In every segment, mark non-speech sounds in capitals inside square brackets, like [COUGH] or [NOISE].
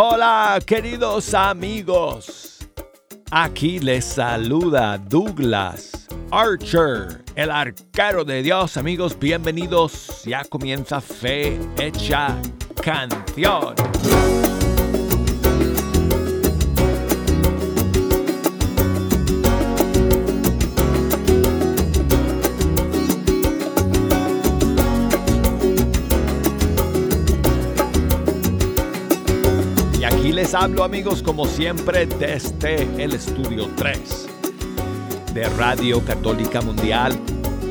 Hola queridos amigos, aquí les saluda Douglas Archer, el arquero de Dios. Amigos, bienvenidos, ya comienza Fe Hecha Canción. Hablo amigos como siempre desde el estudio 3 de Radio Católica Mundial.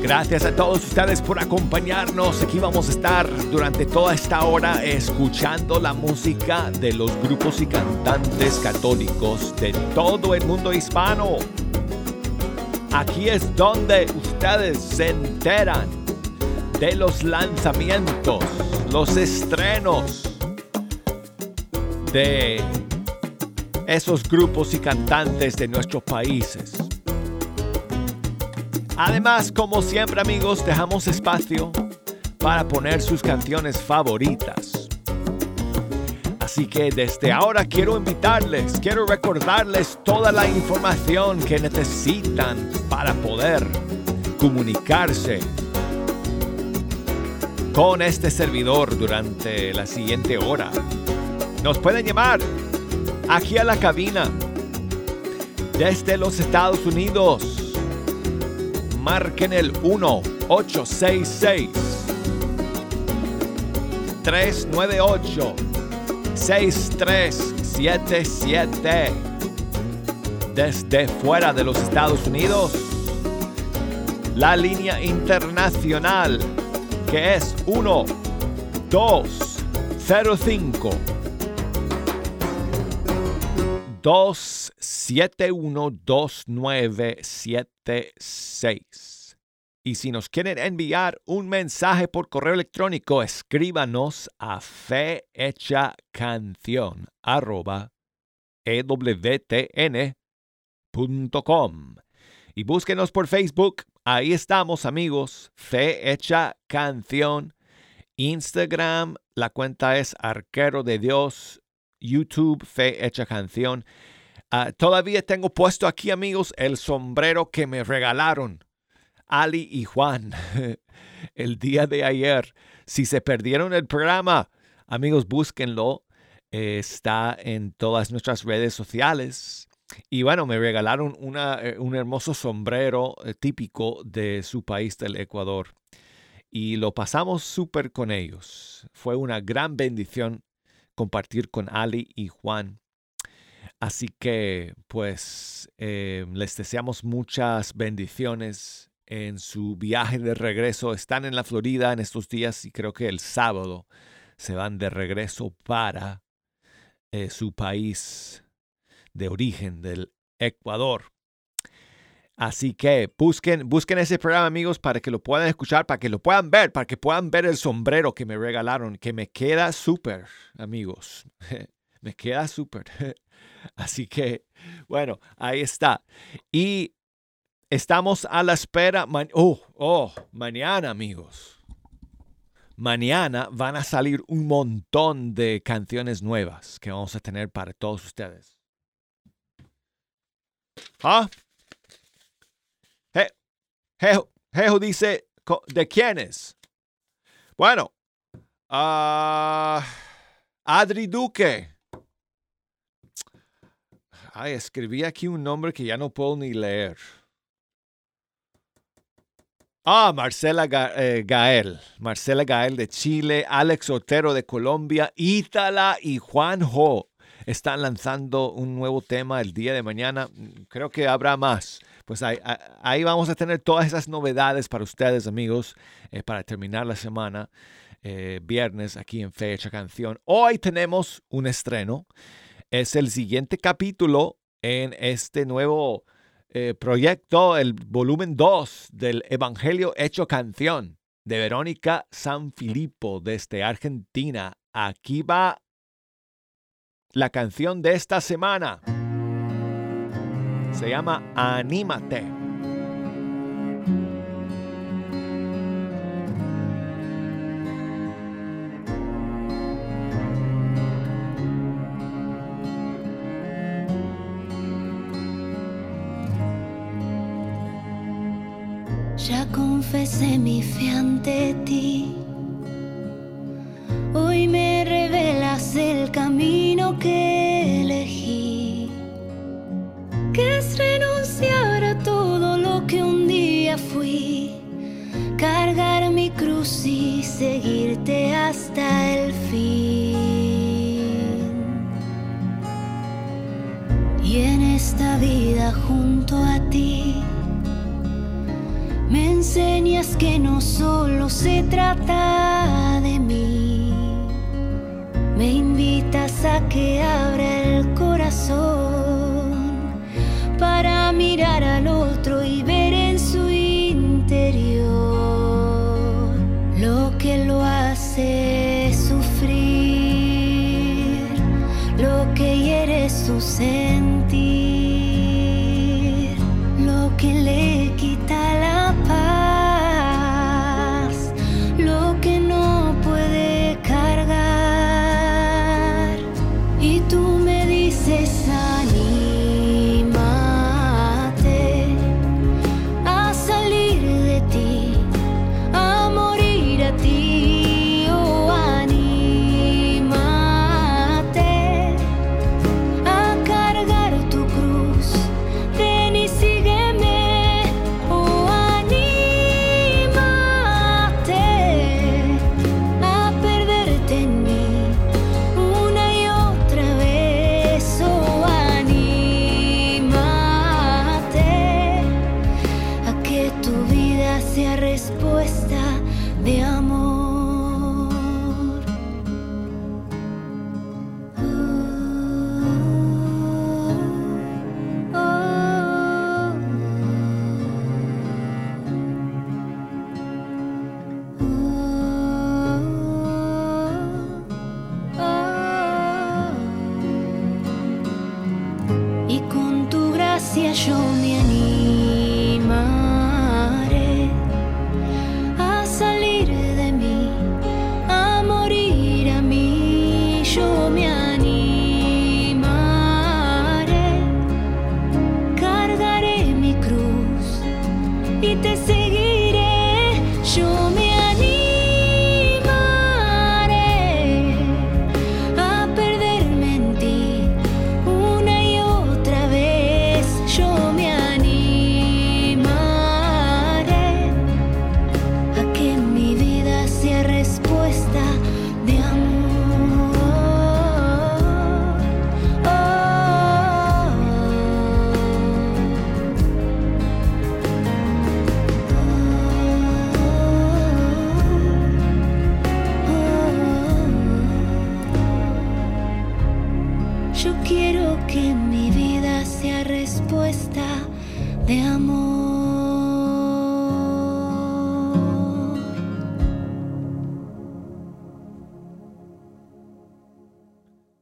Gracias a todos ustedes por acompañarnos. Aquí vamos a estar durante toda esta hora escuchando la música de los grupos y cantantes católicos de todo el mundo hispano. Aquí es donde ustedes se enteran de los lanzamientos, los estrenos de esos grupos y cantantes de nuestros países. Además, como siempre amigos, dejamos espacio para poner sus canciones favoritas. Así que desde ahora quiero invitarles, quiero recordarles toda la información que necesitan para poder comunicarse con este servidor durante la siguiente hora. Nos pueden llamar aquí a la cabina desde los Estados Unidos. Marquen el 1-866 398 6377 desde fuera de los Estados Unidos. La línea internacional que es 1 205 2712976. Y si nos quieren enviar un mensaje por correo electrónico, escríbanos a fehechacanción arroba ewtn.com. Y búsquenos por Facebook. Ahí estamos, amigos. Fe Hecha Canción. Instagram, la cuenta es Arquero de Dios YouTube Fe Hecha Canción. Ah, todavía tengo puesto aquí, amigos, el sombrero que me regalaron Ali y Juan [LAUGHS] el día de ayer. Si se perdieron el programa, amigos, búsquenlo. está en todas nuestras redes sociales. Y bueno, me regalaron una, eh, un hermoso sombrero eh, típico de su país, del Ecuador. Y lo pasamos súper con ellos. Fue una gran bendición compartir con Ali y Juan. Así que pues eh, les deseamos muchas bendiciones en su viaje de regreso. Están en la Florida en estos días y creo que el sábado se van de regreso para eh, su país de origen, del Ecuador. Así que busquen, busquen ese programa, amigos, para que lo puedan escuchar, para que lo puedan ver, para que puedan ver el sombrero que me regalaron, que me queda súper, amigos. [LAUGHS] me queda súper. [LAUGHS] Así que, bueno, ahí está. Y estamos a la espera. oh, oh, mañana, amigos. Mañana van a salir un montón de canciones nuevas que vamos a tener para todos ustedes. ¿Ah? Jejo, dice, ¿de quiénes? Bueno, uh, Adri Duque. Ay, escribí aquí un nombre que ya no puedo ni leer. Ah, Marcela eh, Gael. Marcela Gael de Chile, Alex Otero de Colombia, Ítala y Juanjo están lanzando un nuevo tema el día de mañana. Creo que habrá más pues ahí, vamos a tener todas esas novedades para ustedes, amigos, eh, para terminar la semana, eh, viernes, aquí en Fecha Canción. Hoy tenemos un estreno. Es el siguiente capítulo en este nuevo eh, proyecto, el volumen 2 del Evangelio Hecho Canción de Verónica Sanfilippo desde Argentina. Aquí va la canción de esta semana. Se llama Anímate. Ya confesé mi fe ante ti, hoy me revelas el camino. Se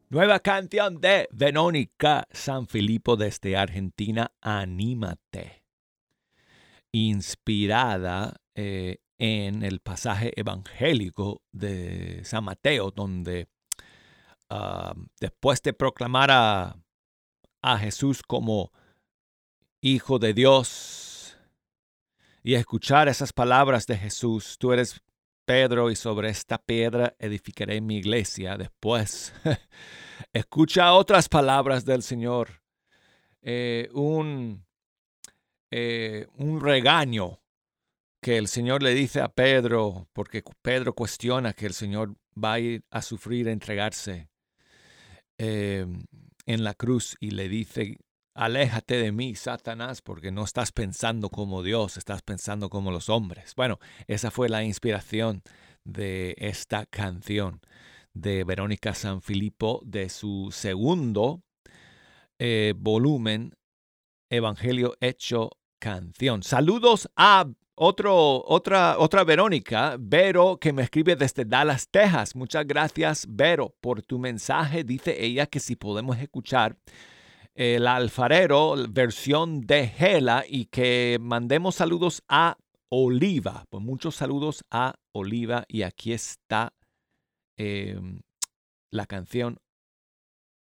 Nueva canción de Verónica Sanfilippo desde Argentina, Anímate. Inspirada eh, en el pasaje evangélico de San Mateo, donde ah, después de proclamar a, a Jesús como Hijo de Dios y escuchar esas palabras de Jesús, tú eres Pedro y sobre esta piedra edificaré mi iglesia. Después, [LAUGHS] escucha otras palabras del Señor. Eh, un, eh, un regaño que el Señor le dice a Pedro, porque Pedro cuestiona que el Señor va a ir a sufrir, a entregarse eh, en la cruz y le dice, aléjate de mí, Satanás, porque no estás pensando como Dios, estás pensando como los hombres. Bueno, esa fue la inspiración de esta canción de Verónica Sanfilippo de su segundo eh, volumen, Evangelio Hecho Canción. Saludos a otro, otra, otra Verónica, Vero, que me escribe desde Dallas, Texas. Muchas gracias, Vero, por tu mensaje. Dice ella que si podemos escuchar el alfarero, versión de Gela, y que mandemos saludos a Oliva. Pues muchos saludos a Oliva. Y aquí está eh, la canción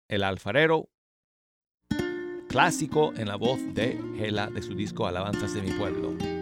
El alfarero, clásico en la voz de Gela de su disco Alabanzas de mi pueblo.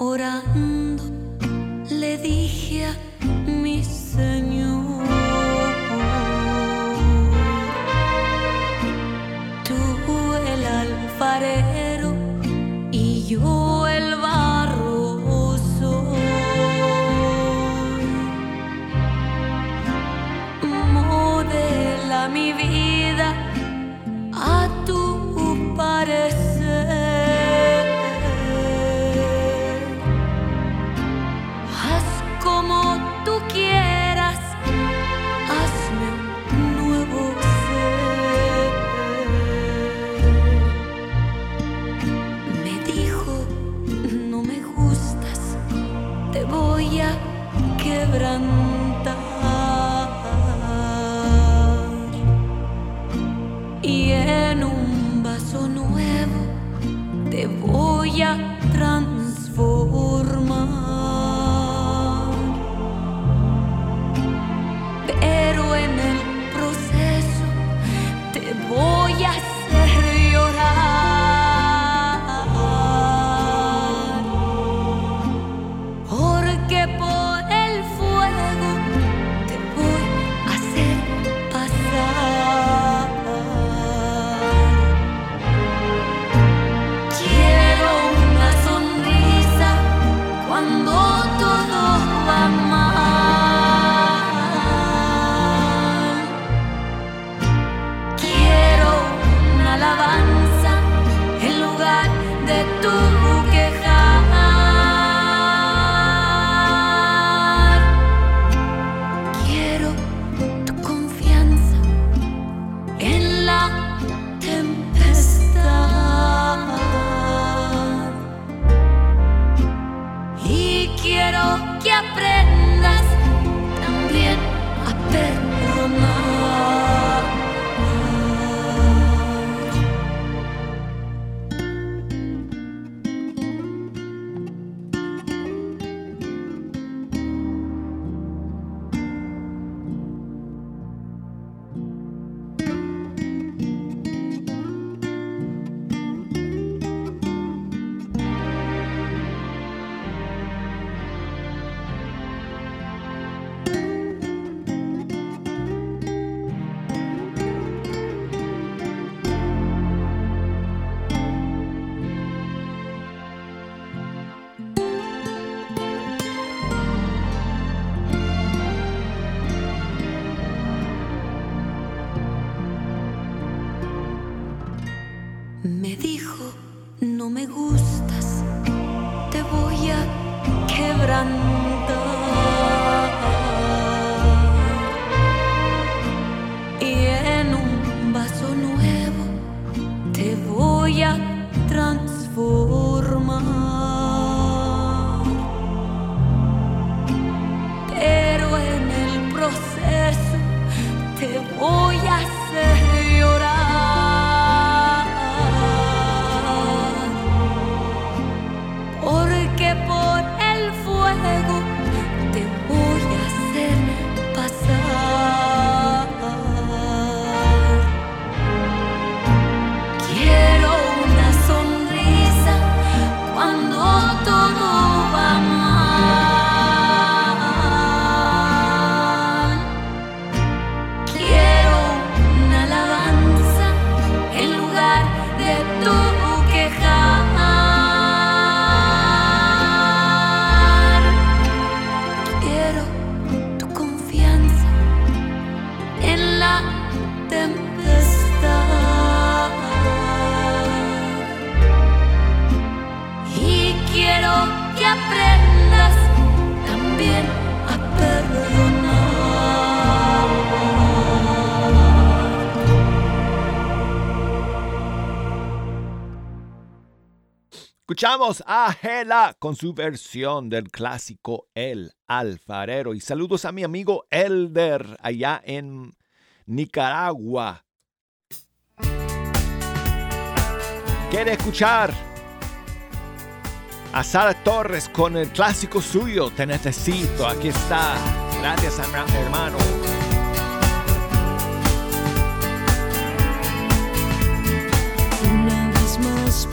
orando. me gustas, te voy a quebrantar. Escuchamos a Gela con su versión del clásico El Alfarero. Y saludos a mi amigo Elder allá en Nicaragua. ¿Quiere escuchar a Sara Torres con el clásico suyo? Te necesito. Aquí está. Gracias, hermano. Una vez más,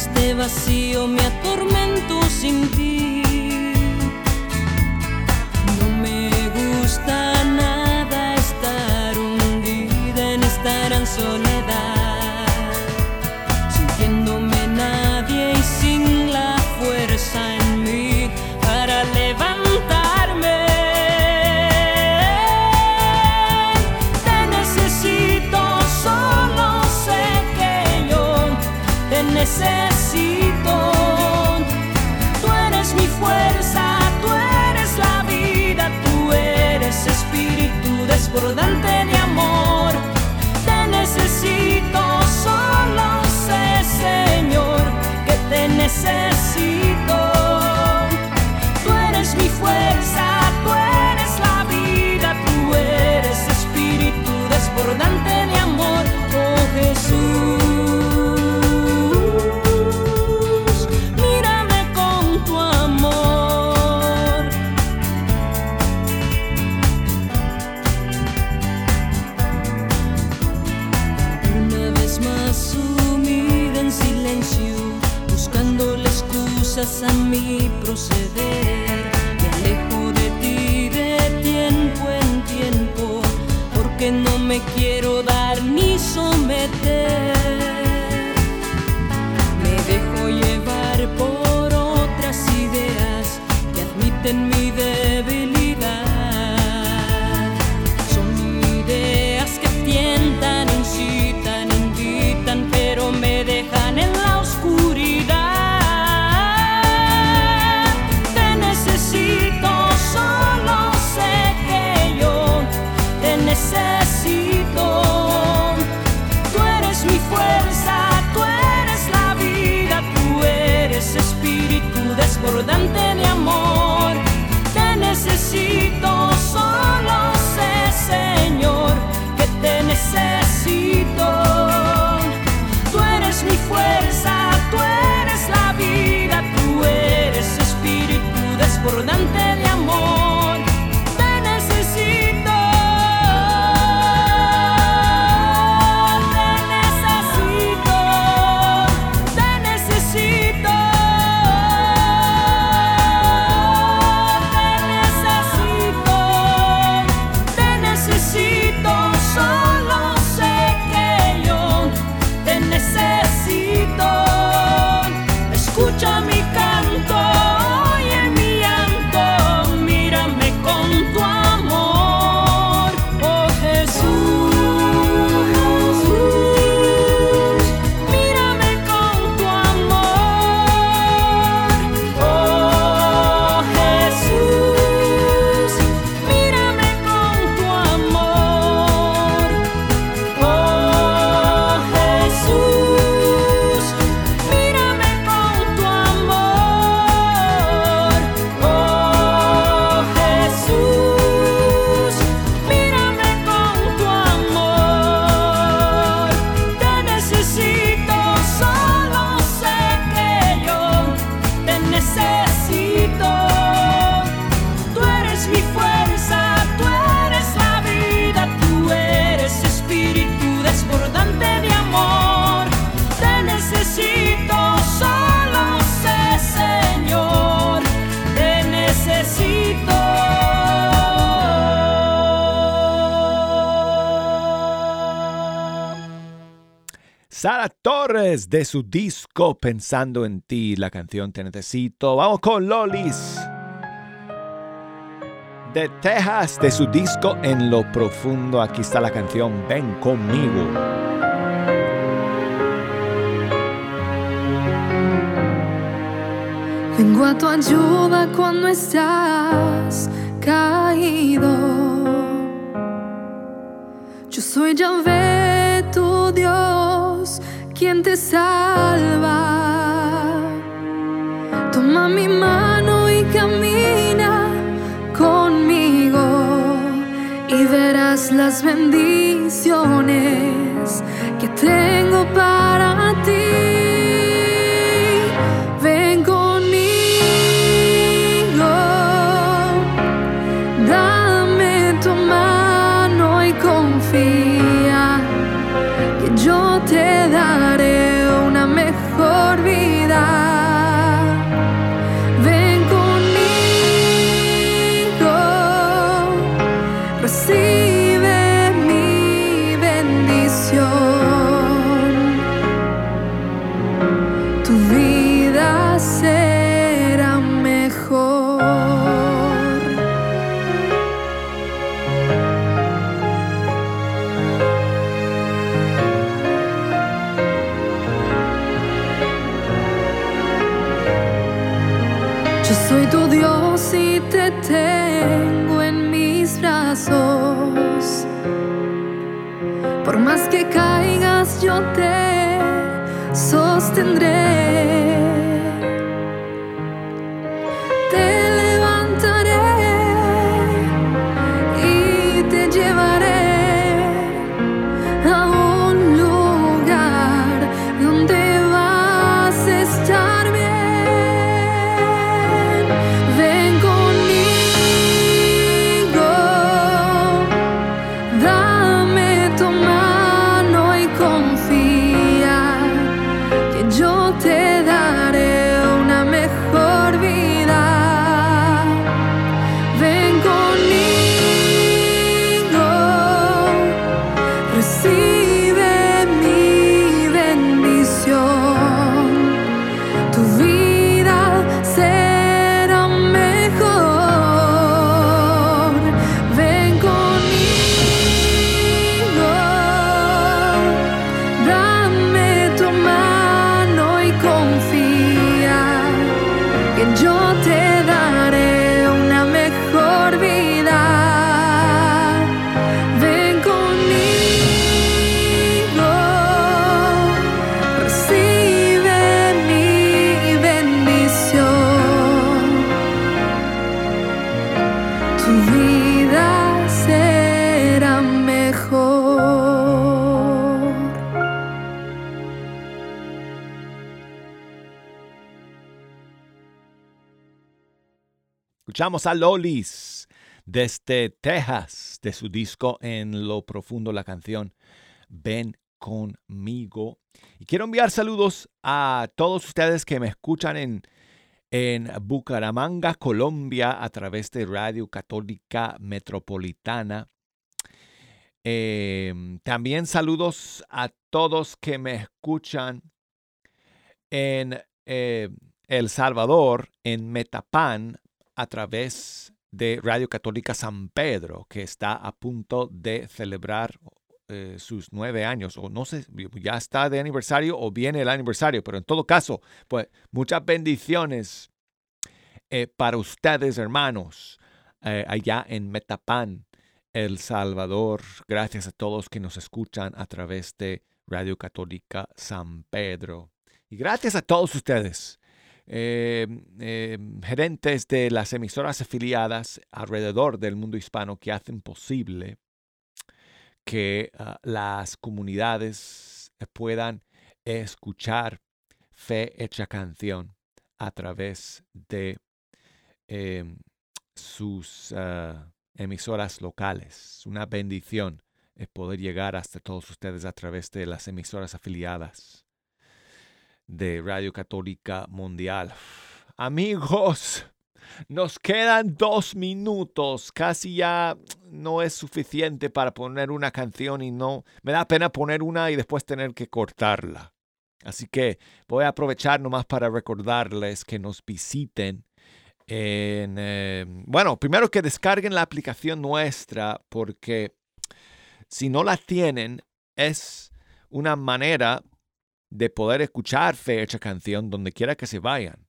este vacío me atormento sin ti. No me gusta nada estar hundida en estar sola. A mi proceder. Me alejo de ti de tiempo en tiempo, porque no me quiero dar ni someter. de su disco Pensando en ti, la canción Te Necesito. Vamos con Lolis. De Texas, de su disco En lo Profundo, aquí está la canción Ven conmigo. Vengo a tu ayuda cuando estás caído. Yo soy Yahvé, tu Dios quien te salva. Toma mi mano y camina conmigo y verás las bendiciones que tengo para ti. Escuchamos a Lolis desde Texas, de su disco En lo profundo, la canción Ven conmigo. Y quiero enviar saludos a todos ustedes que me escuchan en, en Bucaramanga, Colombia, a través de Radio Católica Metropolitana. Em, también saludos a todos que me escuchan en eh, El Salvador, en Metapan, a través de Radio Católica San Pedro, que está a punto de celebrar eh, sus nueve años, o no sé, ya está de aniversario o viene el aniversario, pero en todo caso, pues muchas bendiciones eh, para ustedes, hermanos, eh, allá en Metapan, El Salvador. Gracias a todos que nos escuchan a través de Radio Católica San Pedro. Y gracias a todos ustedes eh, eh, gerentes de las emisoras afiliadas alrededor del mundo hispano que hacen posible que ah, las comunidades puedan escuchar fe hecha canción a través de em, sus ah, emisoras locales. Una bendición es poder llegar hasta todos ustedes a través de las emisoras afiliadas de Radio Católica Mundial. Amigos, [LAUGHS] nos quedan dos minutos. Casi ya no es suficiente para poner una canción y no me da pena poner una y después tener que cortarla. Así que voy a aprovechar nomás para recordarles que nos visiten en, eh, bueno, primero que descarguen la aplicación nuestra porque si no la tienen es una manera de poder escuchar fecha canción donde quiera que se vayan.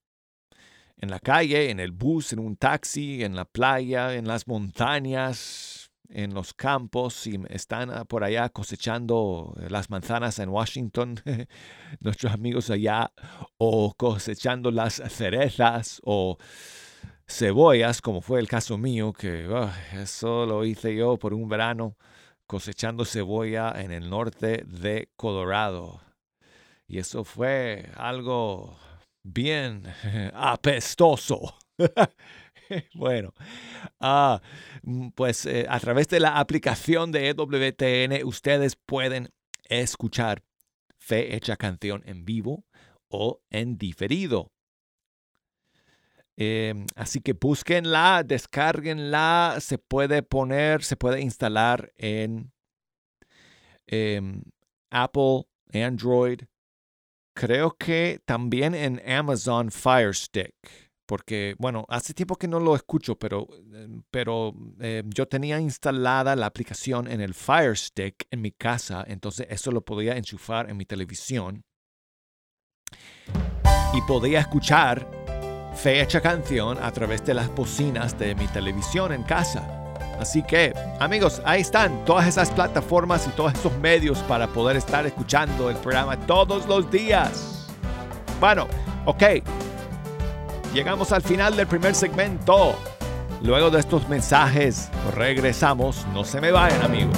En la calle, en el bus, en un taxi, en la playa, en las montañas, en los campos, si están por allá cosechando las manzanas en Washington, [LAUGHS] nuestros amigos allá, o cosechando las cerezas o cebollas, como fue el caso mío, que eso lo hice yo por un verano cosechando cebolla en el norte de Colorado. Y eso fue algo bien [LAUGHS] apestoso. [LAUGHS] bueno, ah, mm, pues eh, a través de la aplicación de EWTN ustedes pueden escuchar Fe Hecha Canción en vivo o en diferido. Em, así que búsquenla, descarguenla, se puede poner, se puede instalar en em, Apple, Android, Creo que también en Amazon Fire Stick, porque, bueno, hace tiempo que no lo escucho, pero, em, pero eh, yo tenía instalada la aplicación en el Fire Stick en mi casa, entonces eso lo podía enchufar en mi televisión y podía escuchar Fecha Canción a través de las bocinas de mi televisión en casa. Así que, amigos, ahí están todas esas plataformas y todos esos medios para poder estar escuchando el programa todos los días. Bueno, ok. Llegamos al final del primer segmento. Luego de estos mensajes, regresamos. No se me vayan, amigos.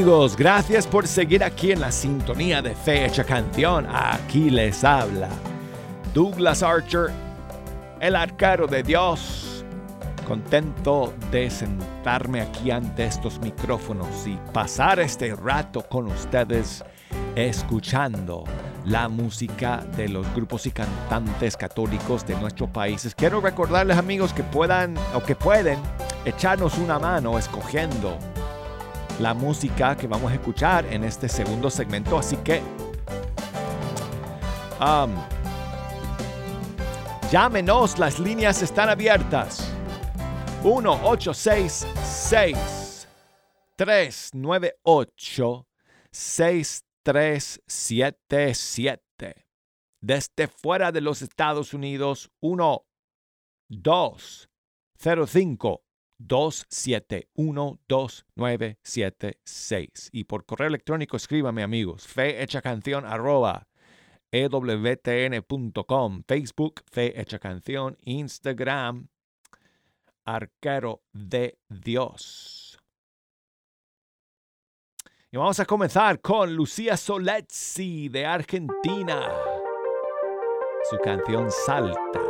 Amigos, gracias por seguir aquí en la sintonía de Fecha Canción. Aquí les habla Douglas Archer, el arcaro de Dios. Contento de sentarme aquí ante estos micrófonos y pasar este rato con ustedes escuchando la música de los grupos y cantantes católicos de nuestro país. Quiero recordarles amigos que puedan o que pueden echarnos una mano escogiendo la música que vamos a escuchar en este segundo segmento. Así que llámenos, las líneas están abiertas. 1-866 398 6377 Desde fuera de los Estados Unidos, 1 205 2712976. Y por correo electrónico escríbame amigos, canción arroba ewtn.com, Facebook, Fe Hecha Canción, Instagram, Arquero de Dios. Y vamos a comenzar con Lucía Soletzi de Argentina. Su canción Salta.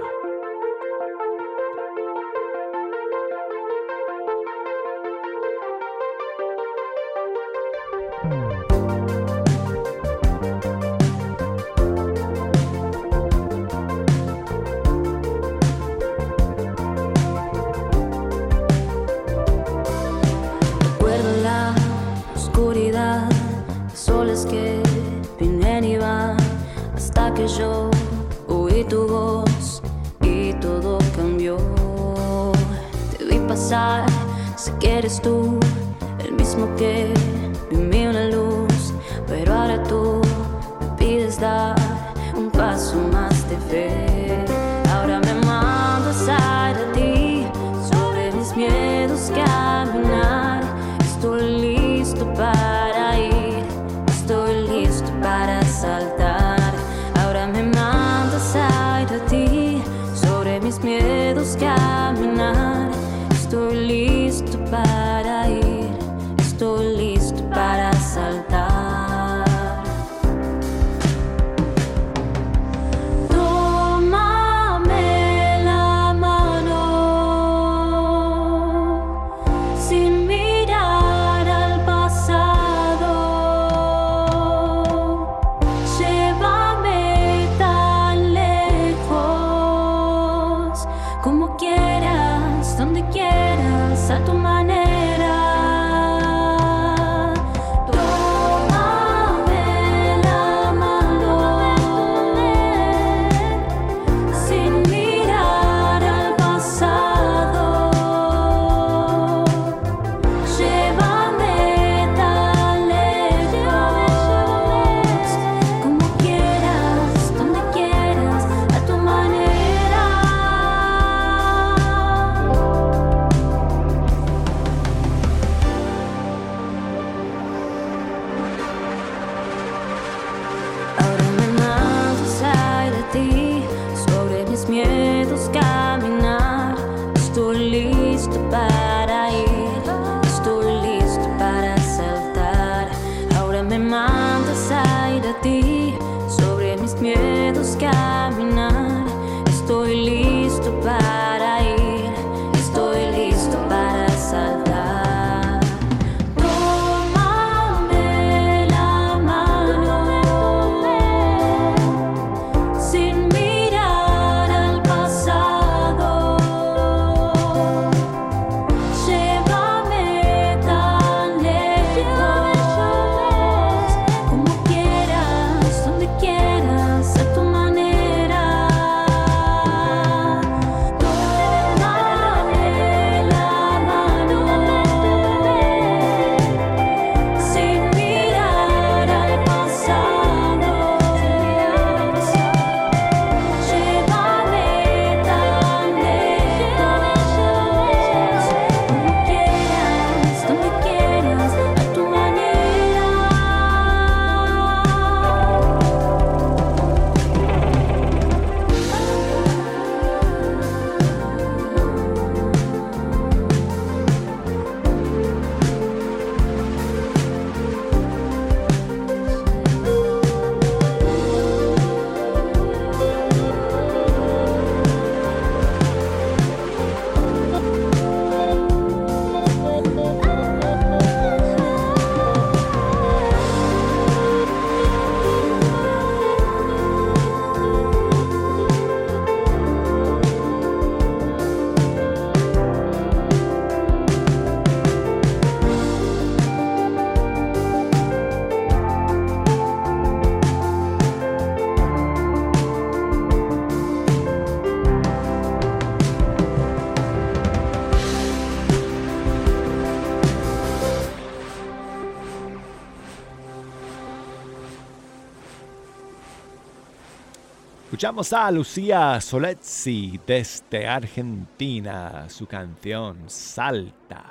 Escuchamos a Lucía Soletzi desde Argentina, su canción Salta.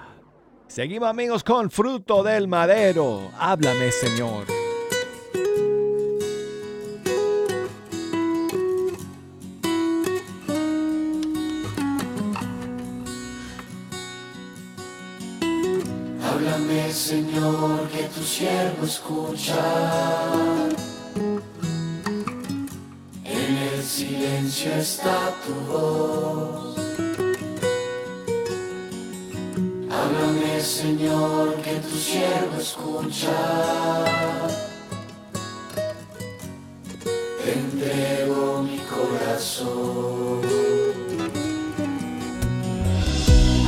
Seguimos amigos con Fruto del Madero, háblame Señor. Háblame Señor, que tu siervo escucha. silencio está tu voz. Háblame, Señor, que tu siervo escucha. Entrego mi corazón.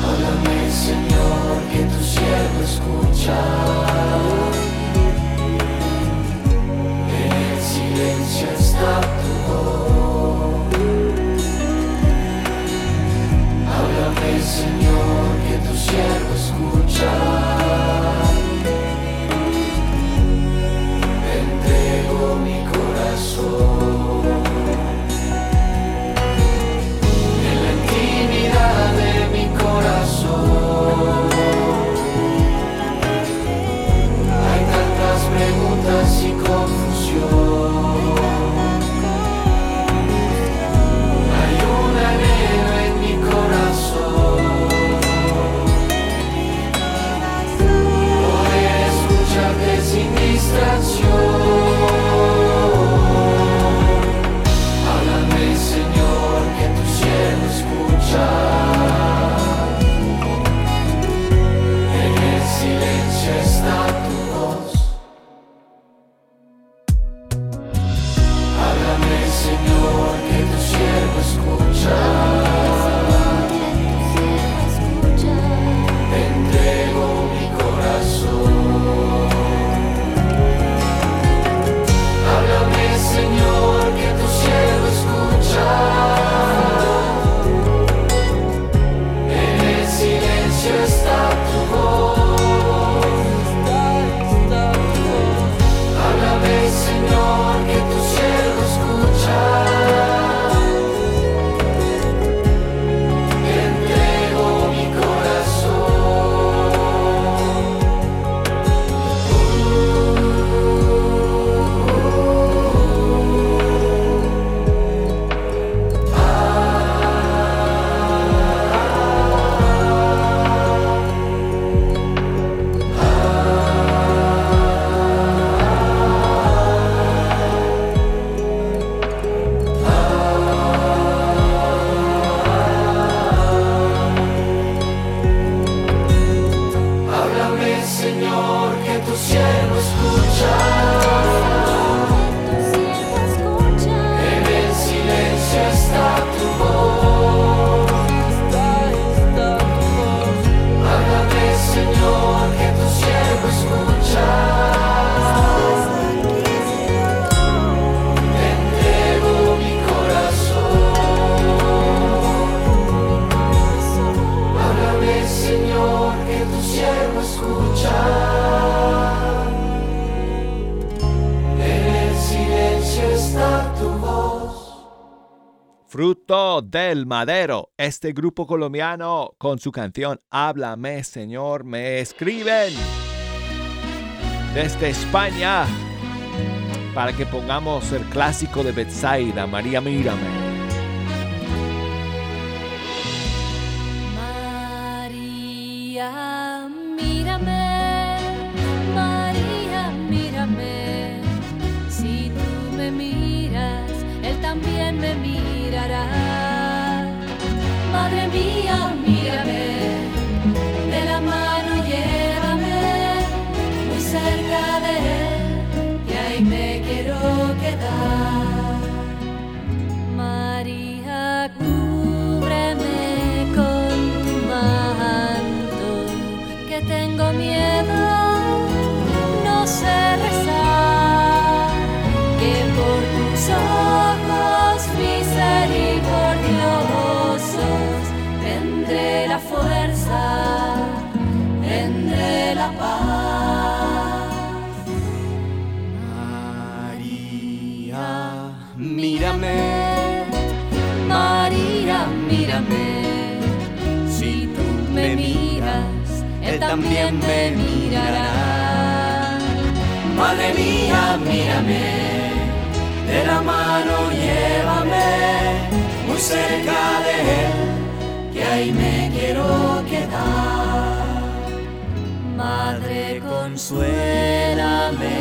Háblame, Señor, que tu siervo escucha. En el silencio está tu show. Fruto del Madero, este grupo colombiano con su canción Háblame Señor, me escriben desde España para que pongamos el clásico de Betsaida, María Mírame. María, mírame, María, mírame, si tú me miras, Él también me mira. Madre mía, mírame, de la mano llévame muy cerca de él, y ahí me quiero quedar. María, cúbreme con tu manto, que tengo miedo, también me mirará. Madre mía, mírame, de la mano llévame muy cerca de él, que ahí me quiero quedar. Madre, consuélame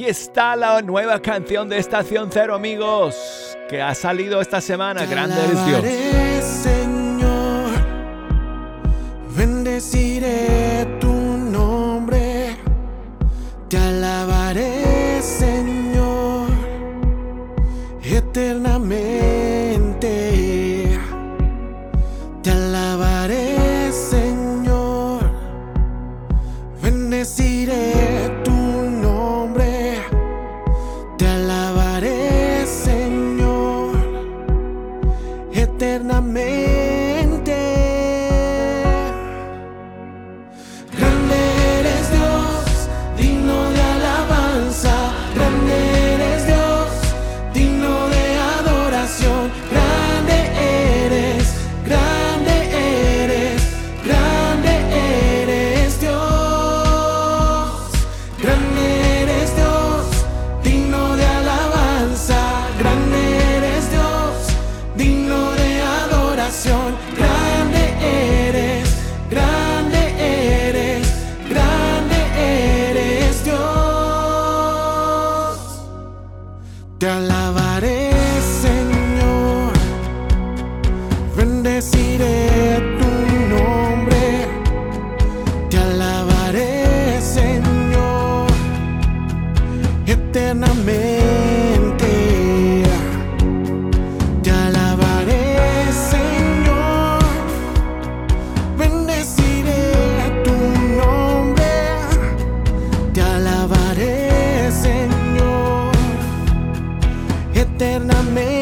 Aquí está la nueva canción de Estación Cero, amigos, que ha salido esta semana. Grande eres Dios. Señor, eternamente.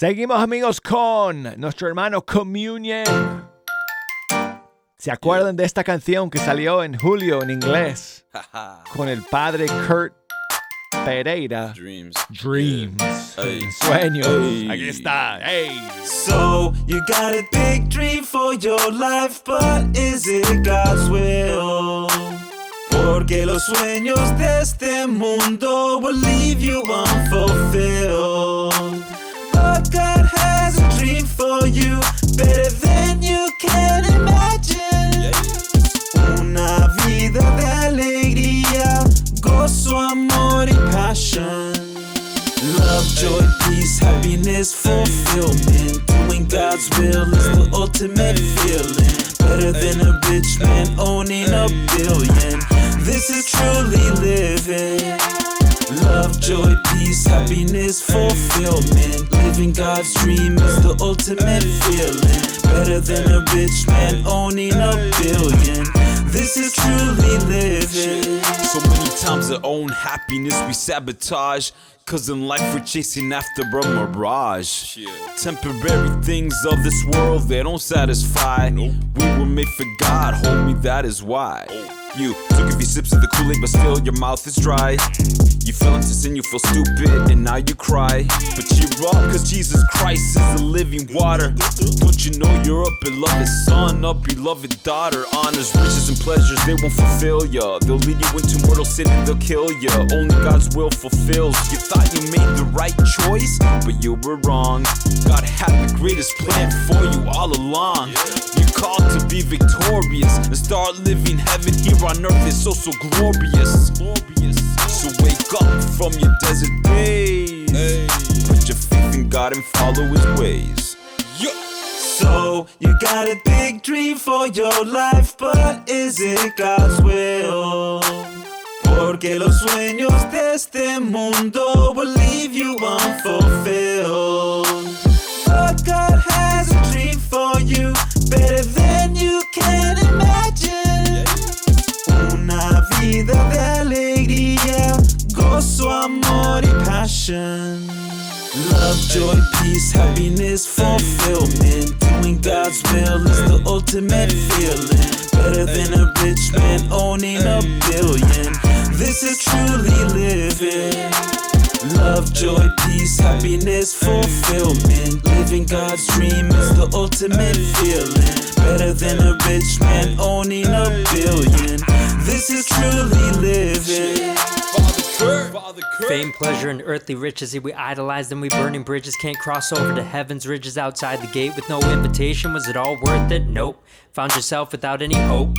Seguimos amigos con nuestro hermano Communion. ¿Se acuerdan de esta canción que salió en julio en inglés? [LAUGHS] Con el padre Kurt Pereira. Dreams. Dreams. Hey. Sueños. Hey. Aquí está. Hey. So you got a big dream for your life, but is it God's will? Porque los sueños de este mundo will leave you unfulfilled. God has a dream for you, better than you can imagine. Una vida de alegría, gozo, amor y passion. Love, joy, peace, happiness, fulfillment. Doing God's will is the ultimate feeling. Better than a rich man owning a billion. This is truly living. Love, joy, peace, happiness, fulfillment. Living God's dream is the ultimate feeling. Better than a rich man owning a billion. This is truly living. So many times our own happiness we sabotage. Cause in life we're chasing after a mirage. Temporary things of this world, they don't satisfy. We were made for God, homie, that is why. You took a few sips of the Kool Aid, but still your mouth is dry. You feel into sin, you feel stupid, and now you cry. But cheer up, cause Jesus Christ is the living water. Don't you know you're a beloved son, a beloved daughter? Honors, riches, and pleasures, they won't fulfill ya. They'll lead you into mortal sin and they'll kill ya. Only God's will fulfills. You thought you made the right choice, but you were wrong. God had the greatest plan for you all along. You're called to be victorious and start living heaven here on earth. It's so, so glorious. So wake up from your desert days. Put your faith in God and follow his ways. So you got a big dream for your life, but is it God's will? Porque los sueños de este mundo will leave you unfulfilled. But God has a dream for you, better than you can imagine. Vida de alegría, gozo, amor passion. Love, joy, peace, happiness, fulfillment. Doing God's will is the ultimate feeling. Better than a rich man owning a billion. This is truly living. Love, joy, peace, happiness, fulfillment. Living God's dream is the ultimate feeling. Better than a rich man owning a billion. This is truly living. Fame, pleasure, and earthly riches, If we idolize them, we burning bridges, can't cross over to heaven's ridges outside the gate with no invitation. Was it all worth it? Nope. Found yourself without any hope.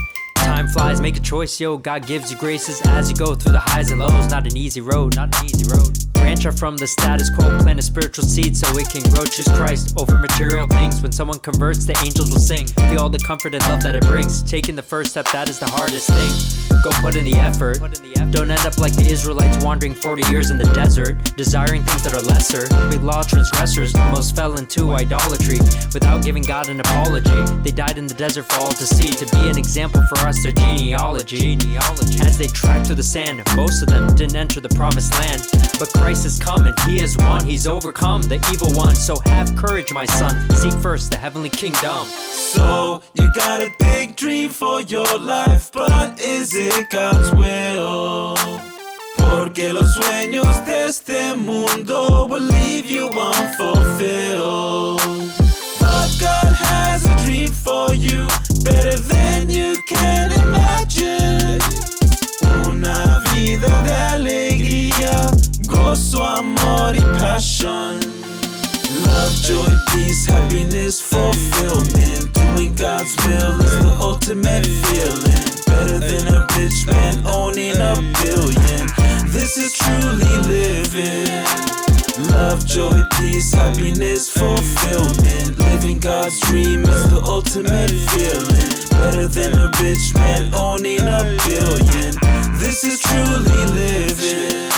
Time flies, make a choice, yo. God gives you graces as you go through the highs and lows. Not an easy road, not an easy road. Branch off from the status quo, plant a spiritual seed so it can grow. Choose Christ over material things. When someone converts, the angels will sing. Feel all the comfort and love that it brings. Taking the first step, that is the hardest thing. Go put in the effort. Don't end up like the Israelites wandering 40 years in the desert, desiring things that are lesser. Big law transgressors, most fell into idolatry without giving God an apology. They died in the desert for all to see, to be an example for us, their genealogy. genealogy. As they tracked through the sand, most of them didn't enter the promised land. But Christ is coming, He has won, He's overcome the evil one. So have courage, my son. Seek first the heavenly kingdom. So, you got a big dream for your life, but is it God's will? Porque los sueños de este mundo will leave you unfulfilled. But God has a dream for you, better than you can imagine. Una vida de alegría, gozo, amor y passion. Love, joy, peace, happiness, fulfillment. Doing God's will is the ultimate feeling. Better than a rich man owning a billion. This is truly living. Love, joy, peace, happiness, fulfillment. Living God's dream is the ultimate feeling. Better than a rich man owning a billion. This is truly living.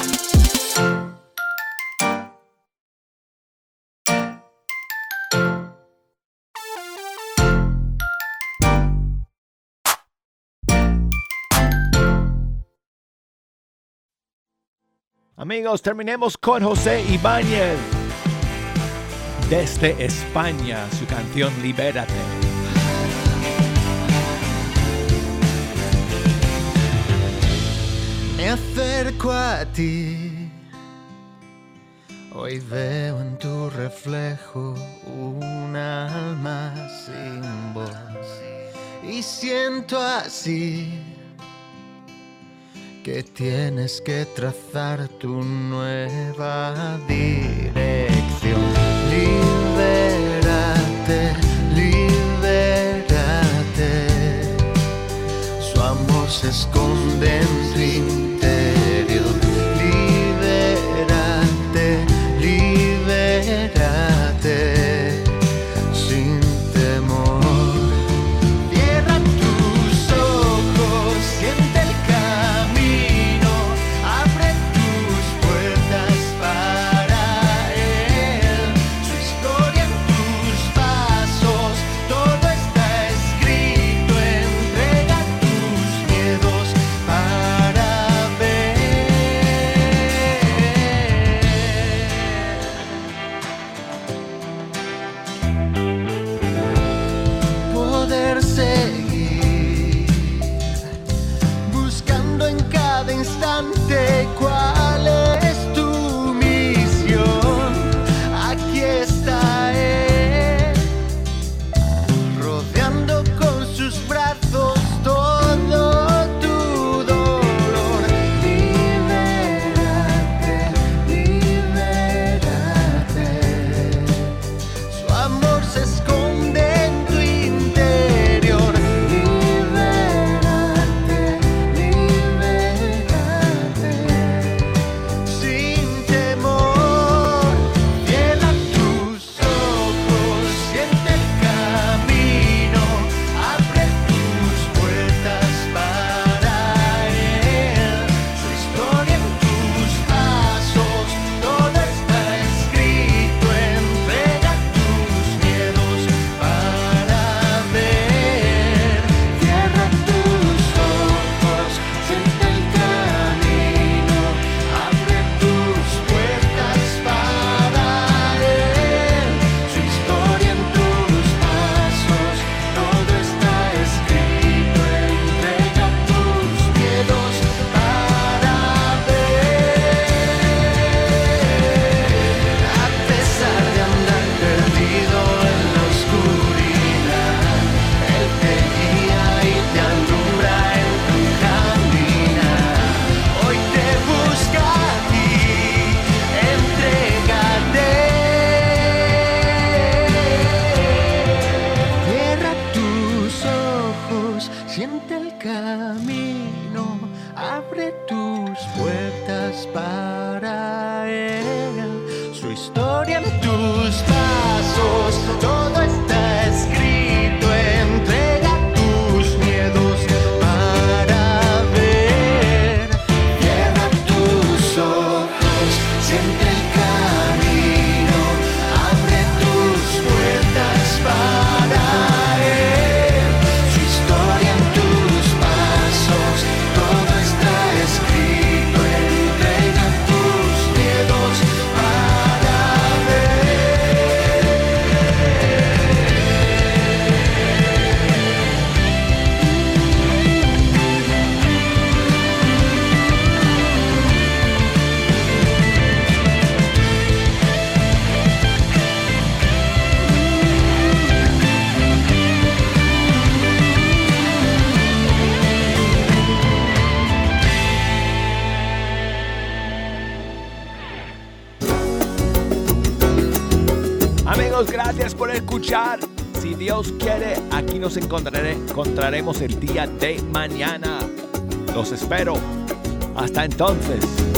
Amigos, terminemos con José Ibáñez. Desde España, su canción Libérate. Me acerco a ti. Hoy veo en tu reflejo un alma sin voz. Y siento así que tienes que trazar tu nueva dirección. Libérate, libérate. Su amor se esconde en el día de mañana. Los espero. Hasta entonces.